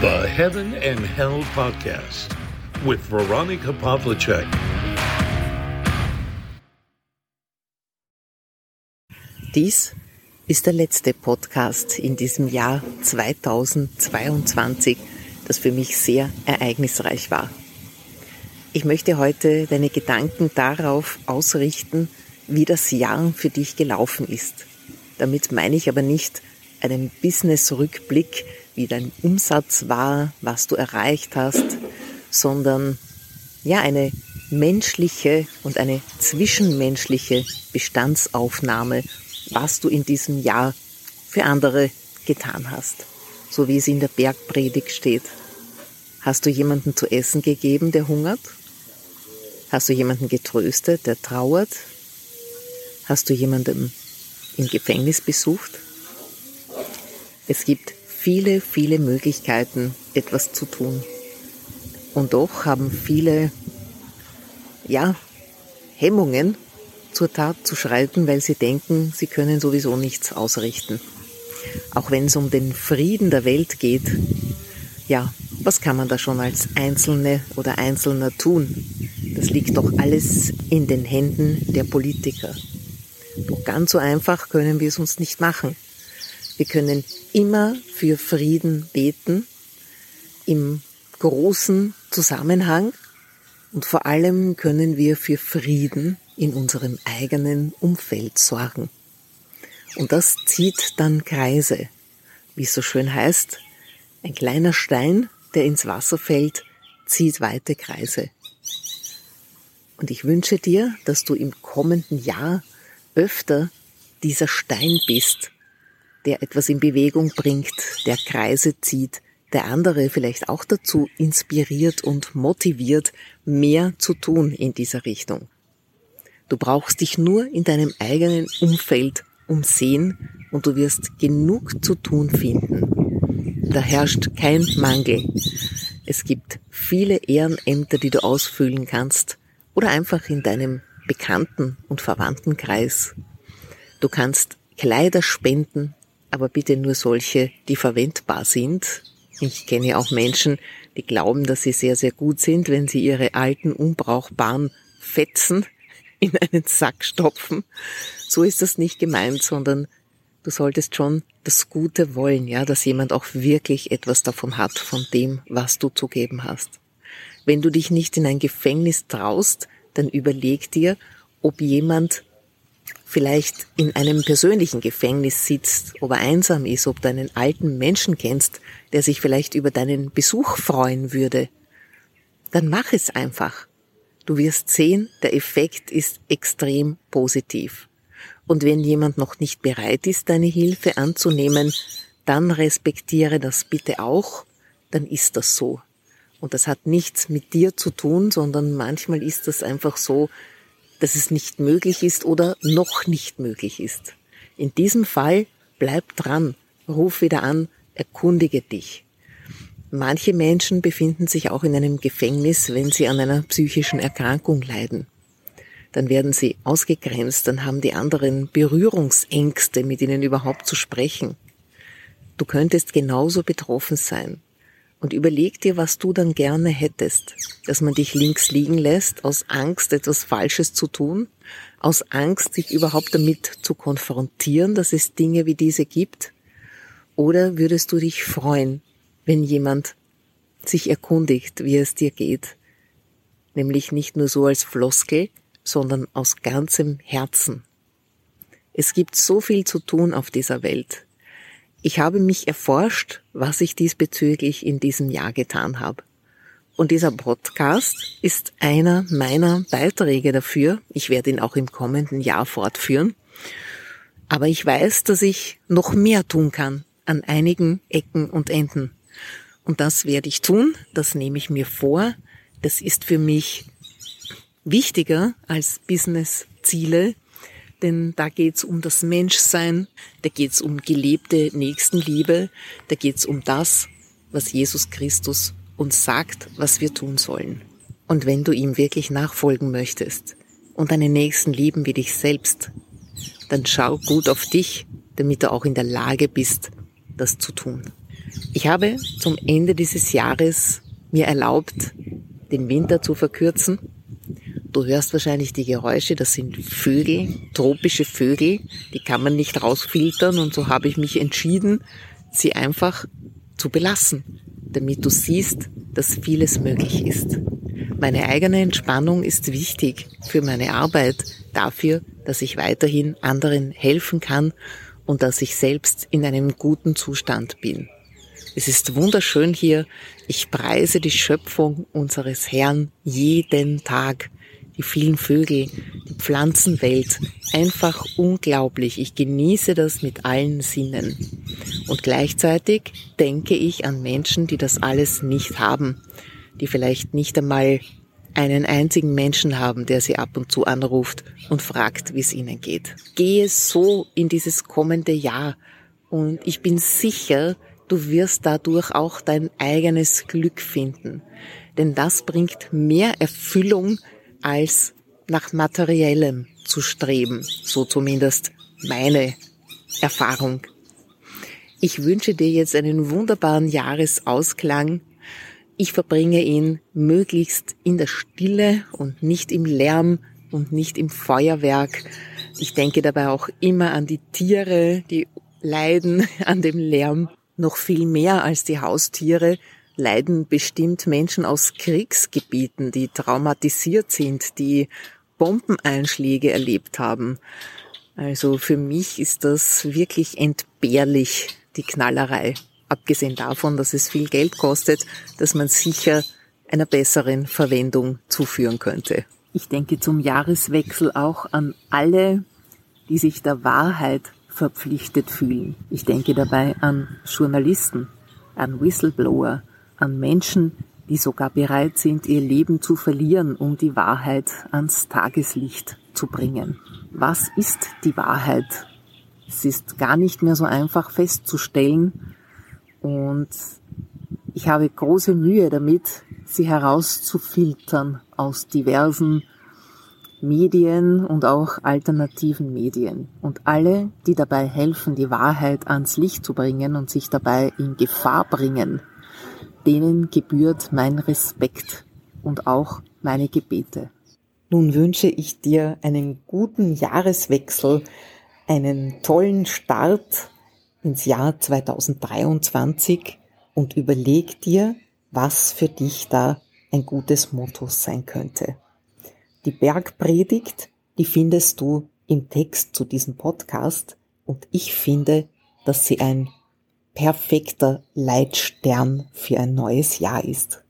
The Heaven and Hell Podcast with Veronica Pavlicek. Dies ist der letzte Podcast in diesem Jahr 2022, das für mich sehr ereignisreich war. Ich möchte heute deine Gedanken darauf ausrichten, wie das Jahr für dich gelaufen ist. Damit meine ich aber nicht einen Business-Rückblick, wie dein Umsatz war, was du erreicht hast, sondern ja, eine menschliche und eine zwischenmenschliche Bestandsaufnahme, was du in diesem Jahr für andere getan hast. So wie es in der Bergpredigt steht. Hast du jemanden zu essen gegeben, der hungert? Hast du jemanden getröstet, der trauert? Hast du jemanden im Gefängnis besucht? Es gibt viele, viele Möglichkeiten, etwas zu tun. Und doch haben viele, ja, Hemmungen, zur Tat zu schreiten, weil sie denken, sie können sowieso nichts ausrichten. Auch wenn es um den Frieden der Welt geht, ja, was kann man da schon als Einzelne oder Einzelner tun? Das liegt doch alles in den Händen der Politiker. Doch ganz so einfach können wir es uns nicht machen. Wir können immer für Frieden beten, im großen Zusammenhang und vor allem können wir für Frieden in unserem eigenen Umfeld sorgen. Und das zieht dann Kreise. Wie es so schön heißt, ein kleiner Stein, der ins Wasser fällt, zieht weite Kreise. Und ich wünsche dir, dass du im kommenden Jahr öfter dieser Stein bist, der etwas in Bewegung bringt, der Kreise zieht, der andere vielleicht auch dazu inspiriert und motiviert, mehr zu tun in dieser Richtung. Du brauchst dich nur in deinem eigenen Umfeld umsehen und du wirst genug zu tun finden. Da herrscht kein Mangel. Es gibt viele Ehrenämter, die du ausfüllen kannst oder einfach in deinem Bekannten- und Verwandtenkreis. Du kannst Kleider spenden, aber bitte nur solche, die verwendbar sind. Ich kenne auch Menschen, die glauben, dass sie sehr, sehr gut sind, wenn sie ihre alten, unbrauchbaren Fetzen in einen Sack stopfen. So ist das nicht gemeint, sondern du solltest schon das Gute wollen, ja, dass jemand auch wirklich etwas davon hat, von dem, was du zu geben hast. Wenn du dich nicht in ein Gefängnis traust, dann überleg dir, ob jemand vielleicht in einem persönlichen Gefängnis sitzt, ob er einsam ist, ob du einen alten Menschen kennst, der sich vielleicht über deinen Besuch freuen würde, dann mach es einfach. Du wirst sehen, der Effekt ist extrem positiv. Und wenn jemand noch nicht bereit ist, deine Hilfe anzunehmen, dann respektiere das bitte auch, dann ist das so. Und das hat nichts mit dir zu tun, sondern manchmal ist das einfach so, dass es nicht möglich ist oder noch nicht möglich ist. In diesem Fall bleib dran, ruf wieder an, erkundige dich. Manche Menschen befinden sich auch in einem Gefängnis, wenn sie an einer psychischen Erkrankung leiden. Dann werden sie ausgegrenzt, dann haben die anderen Berührungsängste, mit ihnen überhaupt zu sprechen. Du könntest genauso betroffen sein und überleg dir, was du dann gerne hättest. Dass man dich links liegen lässt, aus Angst, etwas Falsches zu tun, aus Angst, sich überhaupt damit zu konfrontieren, dass es Dinge wie diese gibt? Oder würdest du dich freuen, wenn jemand sich erkundigt, wie es dir geht? Nämlich nicht nur so als Floskel, sondern aus ganzem Herzen. Es gibt so viel zu tun auf dieser Welt. Ich habe mich erforscht, was ich diesbezüglich in diesem Jahr getan habe. Und dieser Podcast ist einer meiner Beiträge dafür. Ich werde ihn auch im kommenden Jahr fortführen. Aber ich weiß, dass ich noch mehr tun kann an einigen Ecken und Enden. Und das werde ich tun. Das nehme ich mir vor. Das ist für mich wichtiger als Business-Ziele, denn da geht's um das Menschsein, da geht's um gelebte Nächstenliebe, da geht's um das, was Jesus Christus uns sagt, was wir tun sollen. Und wenn du ihm wirklich nachfolgen möchtest und deine Nächsten lieben wie dich selbst, dann schau gut auf dich, damit du auch in der Lage bist, das zu tun. Ich habe zum Ende dieses Jahres mir erlaubt, den Winter zu verkürzen. Du hörst wahrscheinlich die Geräusche, das sind Vögel, tropische Vögel, die kann man nicht rausfiltern und so habe ich mich entschieden, sie einfach zu belassen, damit du siehst, dass vieles möglich ist. Meine eigene Entspannung ist wichtig für meine Arbeit, dafür, dass ich weiterhin anderen helfen kann und dass ich selbst in einem guten Zustand bin. Es ist wunderschön hier. Ich preise die Schöpfung unseres Herrn jeden Tag. Die vielen Vögel, die Pflanzenwelt. Einfach unglaublich. Ich genieße das mit allen Sinnen. Und gleichzeitig denke ich an Menschen, die das alles nicht haben, die vielleicht nicht einmal einen einzigen Menschen haben, der sie ab und zu anruft und fragt, wie es ihnen geht. Gehe so in dieses kommende Jahr und ich bin sicher, du wirst dadurch auch dein eigenes Glück finden. Denn das bringt mehr Erfüllung als nach materiellem zu streben. So zumindest meine Erfahrung. Ich wünsche dir jetzt einen wunderbaren Jahresausklang ich verbringe ihn möglichst in der Stille und nicht im Lärm und nicht im Feuerwerk. Ich denke dabei auch immer an die Tiere, die leiden an dem Lärm noch viel mehr als die Haustiere leiden bestimmt Menschen aus Kriegsgebieten, die traumatisiert sind, die Bombeneinschläge erlebt haben. Also für mich ist das wirklich entbehrlich, die Knallerei abgesehen davon, dass es viel Geld kostet, dass man sicher einer besseren Verwendung zuführen könnte. Ich denke zum Jahreswechsel auch an alle, die sich der Wahrheit verpflichtet fühlen. Ich denke dabei an Journalisten, an Whistleblower, an Menschen, die sogar bereit sind, ihr Leben zu verlieren, um die Wahrheit ans Tageslicht zu bringen. Was ist die Wahrheit? Es ist gar nicht mehr so einfach festzustellen, und ich habe große Mühe damit, sie herauszufiltern aus diversen Medien und auch alternativen Medien. Und alle, die dabei helfen, die Wahrheit ans Licht zu bringen und sich dabei in Gefahr bringen, denen gebührt mein Respekt und auch meine Gebete. Nun wünsche ich dir einen guten Jahreswechsel, einen tollen Start ins Jahr 2023 und überleg dir, was für dich da ein gutes Motto sein könnte. Die Bergpredigt, die findest du im Text zu diesem Podcast und ich finde, dass sie ein perfekter Leitstern für ein neues Jahr ist.